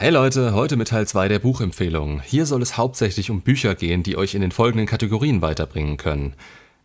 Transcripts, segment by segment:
Hey Leute, heute mit Teil 2 der Buchempfehlung. Hier soll es hauptsächlich um Bücher gehen, die euch in den folgenden Kategorien weiterbringen können.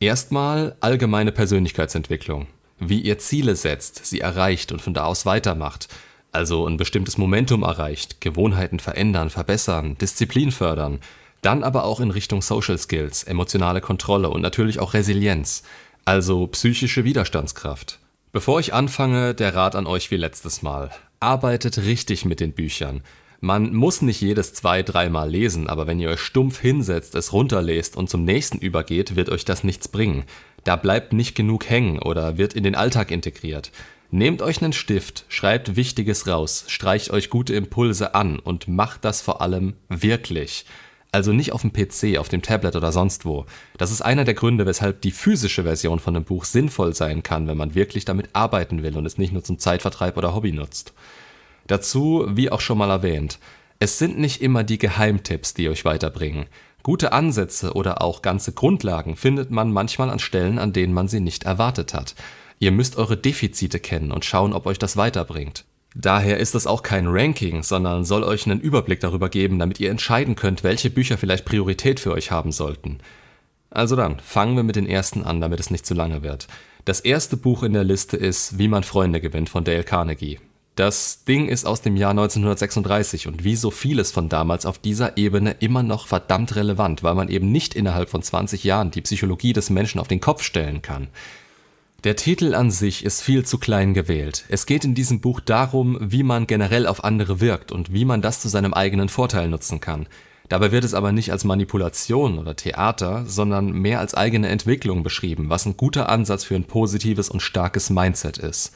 Erstmal allgemeine Persönlichkeitsentwicklung. Wie ihr Ziele setzt, sie erreicht und von da aus weitermacht. Also ein bestimmtes Momentum erreicht, Gewohnheiten verändern, verbessern, Disziplin fördern. Dann aber auch in Richtung Social Skills, emotionale Kontrolle und natürlich auch Resilienz. Also psychische Widerstandskraft. Bevor ich anfange, der Rat an euch wie letztes Mal. Arbeitet richtig mit den Büchern. Man muss nicht jedes zwei, dreimal lesen, aber wenn ihr euch stumpf hinsetzt, es runterlest und zum nächsten übergeht, wird euch das nichts bringen. Da bleibt nicht genug hängen oder wird in den Alltag integriert. Nehmt euch einen Stift, schreibt Wichtiges raus, streicht euch gute Impulse an und macht das vor allem wirklich. Also nicht auf dem PC, auf dem Tablet oder sonst wo. Das ist einer der Gründe, weshalb die physische Version von einem Buch sinnvoll sein kann, wenn man wirklich damit arbeiten will und es nicht nur zum Zeitvertreib oder Hobby nutzt. Dazu, wie auch schon mal erwähnt, es sind nicht immer die Geheimtipps, die euch weiterbringen. Gute Ansätze oder auch ganze Grundlagen findet man manchmal an Stellen, an denen man sie nicht erwartet hat. Ihr müsst eure Defizite kennen und schauen, ob euch das weiterbringt. Daher ist es auch kein Ranking, sondern soll euch einen Überblick darüber geben, damit ihr entscheiden könnt, welche Bücher vielleicht Priorität für euch haben sollten. Also dann, fangen wir mit den ersten an, damit es nicht zu lange wird. Das erste Buch in der Liste ist Wie man Freunde gewinnt von Dale Carnegie. Das Ding ist aus dem Jahr 1936 und wie so vieles von damals auf dieser Ebene immer noch verdammt relevant, weil man eben nicht innerhalb von 20 Jahren die Psychologie des Menschen auf den Kopf stellen kann. Der Titel an sich ist viel zu klein gewählt. Es geht in diesem Buch darum, wie man generell auf andere wirkt und wie man das zu seinem eigenen Vorteil nutzen kann. Dabei wird es aber nicht als Manipulation oder Theater, sondern mehr als eigene Entwicklung beschrieben, was ein guter Ansatz für ein positives und starkes Mindset ist.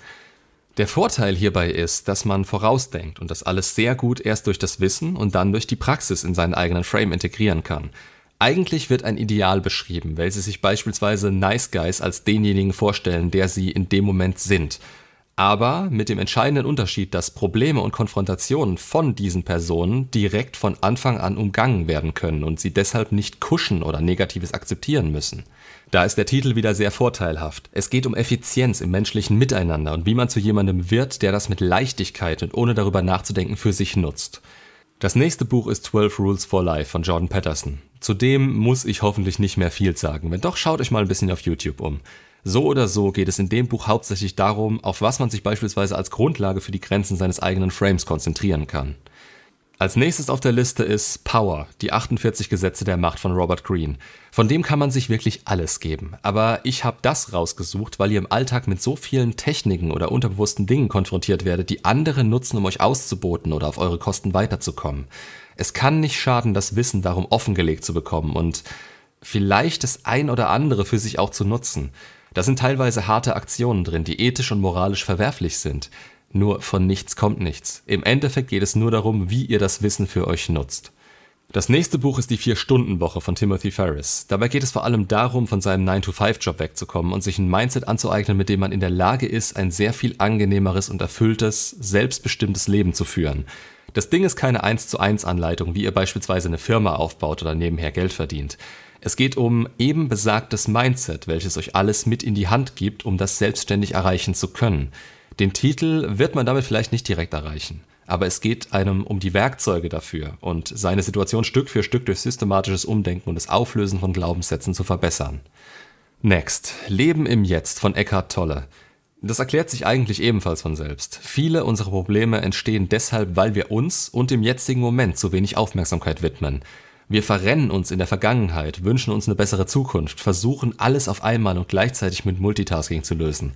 Der Vorteil hierbei ist, dass man vorausdenkt und das alles sehr gut erst durch das Wissen und dann durch die Praxis in seinen eigenen Frame integrieren kann. Eigentlich wird ein Ideal beschrieben, welches sich beispielsweise Nice Guys als denjenigen vorstellen, der sie in dem Moment sind. Aber mit dem entscheidenden Unterschied, dass Probleme und Konfrontationen von diesen Personen direkt von Anfang an umgangen werden können und sie deshalb nicht kuschen oder Negatives akzeptieren müssen. Da ist der Titel wieder sehr vorteilhaft. Es geht um Effizienz im menschlichen Miteinander und wie man zu jemandem wird, der das mit Leichtigkeit und ohne darüber nachzudenken für sich nutzt. Das nächste Buch ist 12 Rules for Life von Jordan Peterson. Zudem muss ich hoffentlich nicht mehr viel sagen. Wenn doch, schaut euch mal ein bisschen auf YouTube um. So oder so geht es in dem Buch hauptsächlich darum, auf was man sich beispielsweise als Grundlage für die Grenzen seines eigenen Frames konzentrieren kann. Als nächstes auf der Liste ist Power, die 48 Gesetze der Macht von Robert Greene. Von dem kann man sich wirklich alles geben. Aber ich habe das rausgesucht, weil ihr im Alltag mit so vielen Techniken oder unterbewussten Dingen konfrontiert werdet, die andere nutzen, um euch auszuboten oder auf eure Kosten weiterzukommen. Es kann nicht schaden, das Wissen darum offengelegt zu bekommen und vielleicht das ein oder andere für sich auch zu nutzen. Da sind teilweise harte Aktionen drin, die ethisch und moralisch verwerflich sind. Nur von nichts kommt nichts. Im Endeffekt geht es nur darum, wie ihr das Wissen für euch nutzt. Das nächste Buch ist die Vier-Stunden-Woche von Timothy Ferris. Dabei geht es vor allem darum, von seinem 9-to-5-Job wegzukommen und sich ein Mindset anzueignen, mit dem man in der Lage ist, ein sehr viel angenehmeres und erfülltes, selbstbestimmtes Leben zu führen. Das Ding ist keine 1 zu 1 Anleitung, wie ihr beispielsweise eine Firma aufbaut oder nebenher Geld verdient. Es geht um eben besagtes Mindset, welches euch alles mit in die Hand gibt, um das selbstständig erreichen zu können. Den Titel wird man damit vielleicht nicht direkt erreichen, aber es geht einem um die Werkzeuge dafür und seine Situation Stück für Stück durch systematisches Umdenken und das Auflösen von Glaubenssätzen zu verbessern. Next, Leben im Jetzt von Eckhart Tolle. Das erklärt sich eigentlich ebenfalls von selbst. Viele unserer Probleme entstehen deshalb, weil wir uns und dem jetzigen Moment zu wenig Aufmerksamkeit widmen. Wir verrennen uns in der Vergangenheit, wünschen uns eine bessere Zukunft, versuchen alles auf einmal und gleichzeitig mit Multitasking zu lösen.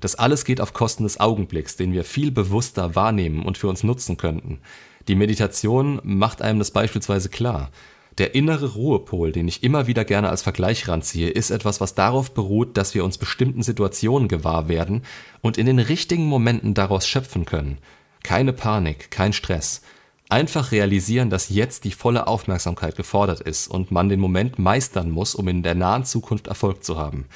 Das alles geht auf Kosten des Augenblicks, den wir viel bewusster wahrnehmen und für uns nutzen könnten. Die Meditation macht einem das beispielsweise klar. Der innere Ruhepol, den ich immer wieder gerne als Vergleich ranziehe, ist etwas, was darauf beruht, dass wir uns bestimmten Situationen gewahr werden und in den richtigen Momenten daraus schöpfen können. Keine Panik, kein Stress. Einfach realisieren, dass jetzt die volle Aufmerksamkeit gefordert ist und man den Moment meistern muss, um in der nahen Zukunft Erfolg zu haben.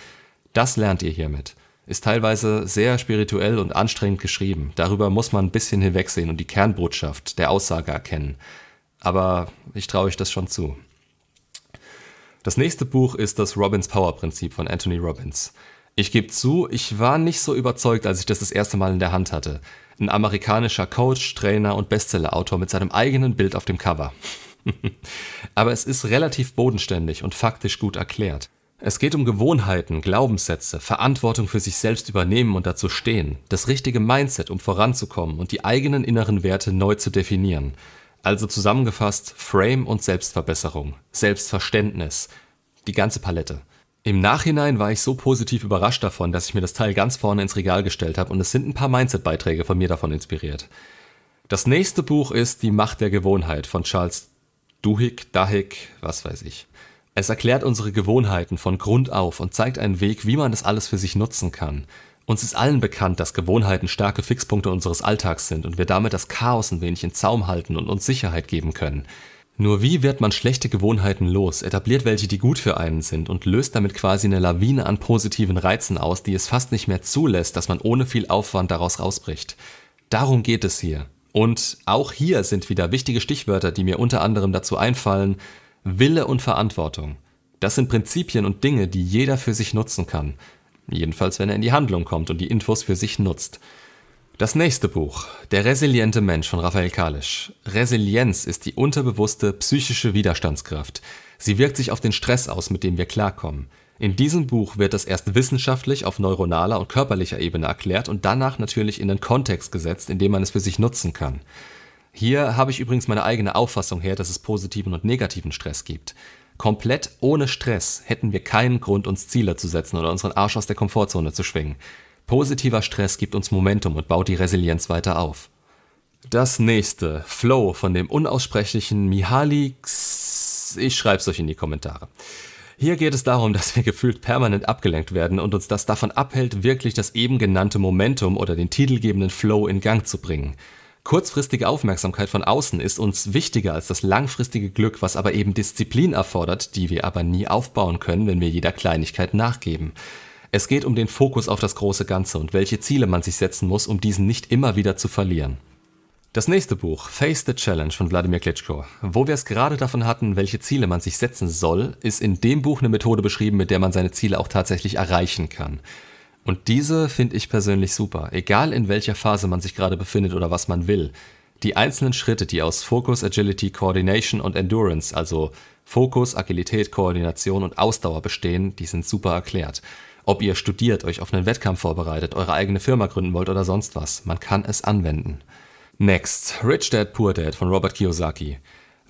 Das lernt ihr hiermit ist teilweise sehr spirituell und anstrengend geschrieben. Darüber muss man ein bisschen hinwegsehen und die Kernbotschaft der Aussage erkennen. Aber ich traue euch das schon zu. Das nächste Buch ist das Robbins Power Prinzip von Anthony Robbins. Ich gebe zu, ich war nicht so überzeugt, als ich das das erste Mal in der Hand hatte. Ein amerikanischer Coach, Trainer und Bestsellerautor mit seinem eigenen Bild auf dem Cover. Aber es ist relativ bodenständig und faktisch gut erklärt. Es geht um Gewohnheiten, Glaubenssätze, Verantwortung für sich selbst übernehmen und dazu stehen, das richtige Mindset, um voranzukommen und die eigenen inneren Werte neu zu definieren. Also zusammengefasst Frame und Selbstverbesserung, Selbstverständnis, die ganze Palette. Im Nachhinein war ich so positiv überrascht davon, dass ich mir das Teil ganz vorne ins Regal gestellt habe und es sind ein paar Mindset-Beiträge von mir davon inspiriert. Das nächste Buch ist Die Macht der Gewohnheit von Charles Duhigg, Dahigg, was weiß ich. Es erklärt unsere Gewohnheiten von Grund auf und zeigt einen Weg, wie man das alles für sich nutzen kann. Uns ist allen bekannt, dass Gewohnheiten starke Fixpunkte unseres Alltags sind und wir damit das Chaos ein wenig in Zaum halten und uns Sicherheit geben können. Nur wie wird man schlechte Gewohnheiten los, etabliert welche, die gut für einen sind und löst damit quasi eine Lawine an positiven Reizen aus, die es fast nicht mehr zulässt, dass man ohne viel Aufwand daraus rausbricht. Darum geht es hier. Und auch hier sind wieder wichtige Stichwörter, die mir unter anderem dazu einfallen, Wille und Verantwortung. Das sind Prinzipien und Dinge, die jeder für sich nutzen kann. Jedenfalls, wenn er in die Handlung kommt und die Infos für sich nutzt. Das nächste Buch, Der resiliente Mensch von Raphael Kalisch. Resilienz ist die unterbewusste psychische Widerstandskraft. Sie wirkt sich auf den Stress aus, mit dem wir klarkommen. In diesem Buch wird das erst wissenschaftlich auf neuronaler und körperlicher Ebene erklärt und danach natürlich in den Kontext gesetzt, in dem man es für sich nutzen kann. Hier habe ich übrigens meine eigene Auffassung her, dass es positiven und negativen Stress gibt. Komplett ohne Stress hätten wir keinen Grund, uns Ziele zu setzen oder unseren Arsch aus der Komfortzone zu schwingen. Positiver Stress gibt uns Momentum und baut die Resilienz weiter auf. Das nächste, Flow von dem unaussprechlichen Mihaly X ich schreib's euch in die Kommentare. Hier geht es darum, dass wir gefühlt permanent abgelenkt werden und uns das davon abhält, wirklich das eben genannte Momentum oder den titelgebenden Flow in Gang zu bringen. Kurzfristige Aufmerksamkeit von außen ist uns wichtiger als das langfristige Glück, was aber eben Disziplin erfordert, die wir aber nie aufbauen können, wenn wir jeder Kleinigkeit nachgeben. Es geht um den Fokus auf das große Ganze und welche Ziele man sich setzen muss, um diesen nicht immer wieder zu verlieren. Das nächste Buch, Face the Challenge von Wladimir Klitschko. Wo wir es gerade davon hatten, welche Ziele man sich setzen soll, ist in dem Buch eine Methode beschrieben, mit der man seine Ziele auch tatsächlich erreichen kann. Und diese finde ich persönlich super, egal in welcher Phase man sich gerade befindet oder was man will. Die einzelnen Schritte, die aus Focus, Agility, Coordination und Endurance, also Fokus, Agilität, Koordination und Ausdauer bestehen, die sind super erklärt. Ob ihr studiert, euch auf einen Wettkampf vorbereitet, eure eigene Firma gründen wollt oder sonst was, man kann es anwenden. Next, Rich Dad Poor Dad von Robert Kiyosaki.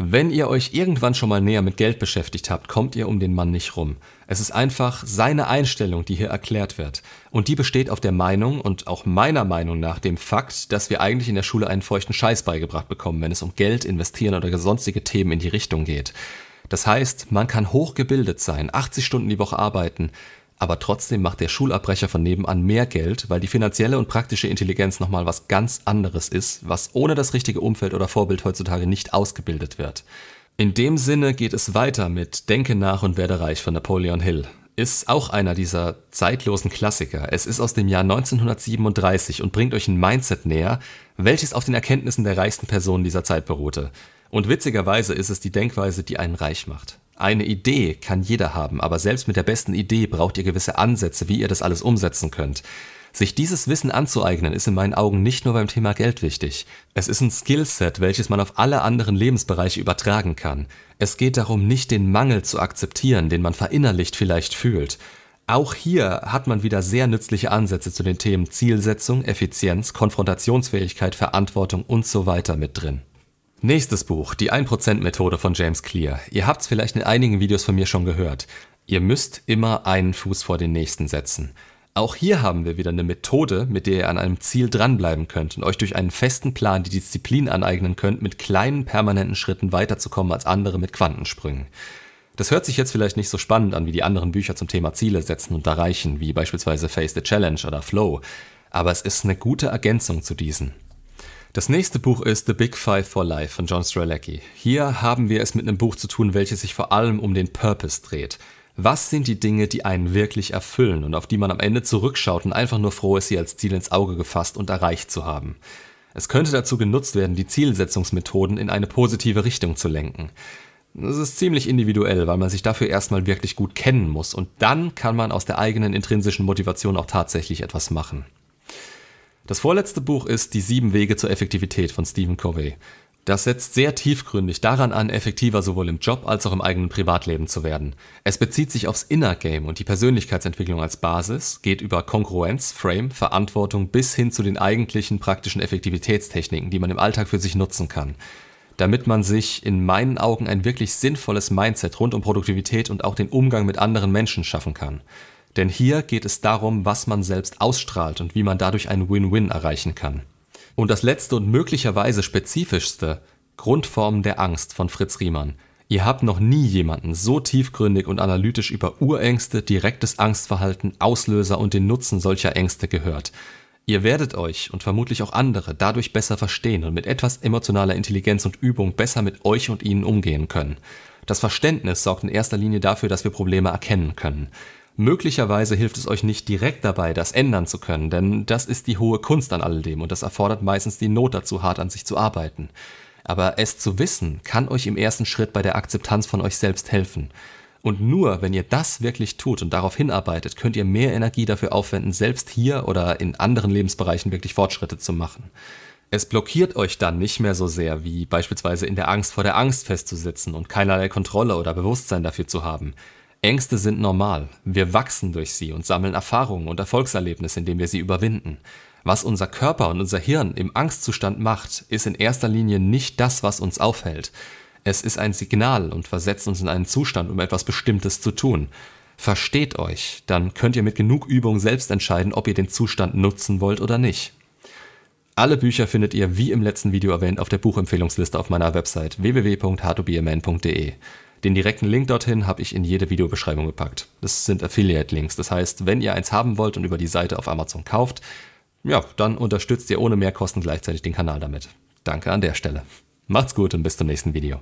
Wenn ihr euch irgendwann schon mal näher mit Geld beschäftigt habt, kommt ihr um den Mann nicht rum. Es ist einfach seine Einstellung, die hier erklärt wird. Und die besteht auf der Meinung und auch meiner Meinung nach dem Fakt, dass wir eigentlich in der Schule einen feuchten Scheiß beigebracht bekommen, wenn es um Geld, Investieren oder sonstige Themen in die Richtung geht. Das heißt, man kann hochgebildet sein, 80 Stunden die Woche arbeiten, aber trotzdem macht der Schulabbrecher von nebenan mehr Geld, weil die finanzielle und praktische Intelligenz nochmal was ganz anderes ist, was ohne das richtige Umfeld oder Vorbild heutzutage nicht ausgebildet wird. In dem Sinne geht es weiter mit Denke nach und werde reich von Napoleon Hill. Ist auch einer dieser zeitlosen Klassiker. Es ist aus dem Jahr 1937 und bringt euch ein Mindset näher, welches auf den Erkenntnissen der reichsten Personen dieser Zeit beruhte. Und witzigerweise ist es die Denkweise, die einen reich macht. Eine Idee kann jeder haben, aber selbst mit der besten Idee braucht ihr gewisse Ansätze, wie ihr das alles umsetzen könnt. Sich dieses Wissen anzueignen, ist in meinen Augen nicht nur beim Thema Geld wichtig. Es ist ein Skillset, welches man auf alle anderen Lebensbereiche übertragen kann. Es geht darum, nicht den Mangel zu akzeptieren, den man verinnerlicht vielleicht fühlt. Auch hier hat man wieder sehr nützliche Ansätze zu den Themen Zielsetzung, Effizienz, Konfrontationsfähigkeit, Verantwortung und so weiter mit drin. Nächstes Buch, die 1%-Methode von James Clear. Ihr habt es vielleicht in einigen Videos von mir schon gehört. Ihr müsst immer einen Fuß vor den nächsten setzen. Auch hier haben wir wieder eine Methode, mit der ihr an einem Ziel dranbleiben könnt und euch durch einen festen Plan die Disziplin aneignen könnt, mit kleinen permanenten Schritten weiterzukommen als andere mit Quantensprüngen. Das hört sich jetzt vielleicht nicht so spannend an wie die anderen Bücher zum Thema Ziele setzen und erreichen, wie beispielsweise Face the Challenge oder Flow, aber es ist eine gute Ergänzung zu diesen. Das nächste Buch ist The Big Five for Life von John Strzelecki. Hier haben wir es mit einem Buch zu tun, welches sich vor allem um den Purpose dreht. Was sind die Dinge, die einen wirklich erfüllen und auf die man am Ende zurückschaut und einfach nur froh ist, sie als Ziel ins Auge gefasst und erreicht zu haben? Es könnte dazu genutzt werden, die Zielsetzungsmethoden in eine positive Richtung zu lenken. Das ist ziemlich individuell, weil man sich dafür erstmal wirklich gut kennen muss und dann kann man aus der eigenen intrinsischen Motivation auch tatsächlich etwas machen. Das vorletzte Buch ist Die sieben Wege zur Effektivität von Stephen Covey. Das setzt sehr tiefgründig daran an, effektiver sowohl im Job als auch im eigenen Privatleben zu werden. Es bezieht sich aufs Inner Game und die Persönlichkeitsentwicklung als Basis, geht über Kongruenz, Frame, Verantwortung bis hin zu den eigentlichen praktischen Effektivitätstechniken, die man im Alltag für sich nutzen kann. Damit man sich in meinen Augen ein wirklich sinnvolles Mindset rund um Produktivität und auch den Umgang mit anderen Menschen schaffen kann. Denn hier geht es darum, was man selbst ausstrahlt und wie man dadurch ein Win-Win erreichen kann. Und das letzte und möglicherweise spezifischste, Grundformen der Angst von Fritz Riemann. Ihr habt noch nie jemanden so tiefgründig und analytisch über Urängste, direktes Angstverhalten, Auslöser und den Nutzen solcher Ängste gehört. Ihr werdet euch und vermutlich auch andere dadurch besser verstehen und mit etwas emotionaler Intelligenz und Übung besser mit euch und ihnen umgehen können. Das Verständnis sorgt in erster Linie dafür, dass wir Probleme erkennen können. Möglicherweise hilft es euch nicht direkt dabei, das ändern zu können, denn das ist die hohe Kunst an alledem und das erfordert meistens die Not dazu, hart an sich zu arbeiten. Aber es zu wissen, kann euch im ersten Schritt bei der Akzeptanz von euch selbst helfen. Und nur wenn ihr das wirklich tut und darauf hinarbeitet, könnt ihr mehr Energie dafür aufwenden, selbst hier oder in anderen Lebensbereichen wirklich Fortschritte zu machen. Es blockiert euch dann nicht mehr so sehr, wie beispielsweise in der Angst vor der Angst festzusitzen und keinerlei Kontrolle oder Bewusstsein dafür zu haben. Ängste sind normal. Wir wachsen durch sie und sammeln Erfahrungen und Erfolgserlebnisse, indem wir sie überwinden. Was unser Körper und unser Hirn im Angstzustand macht, ist in erster Linie nicht das, was uns aufhält. Es ist ein Signal und versetzt uns in einen Zustand, um etwas Bestimmtes zu tun. Versteht euch, dann könnt ihr mit genug Übung selbst entscheiden, ob ihr den Zustand nutzen wollt oder nicht. Alle Bücher findet ihr, wie im letzten Video erwähnt, auf der Buchempfehlungsliste auf meiner Website www.h2beaman.de. Den direkten Link dorthin habe ich in jede Videobeschreibung gepackt. Das sind Affiliate-Links. Das heißt, wenn ihr eins haben wollt und über die Seite auf Amazon kauft, ja, dann unterstützt ihr ohne Mehrkosten gleichzeitig den Kanal damit. Danke an der Stelle. Macht's gut und bis zum nächsten Video.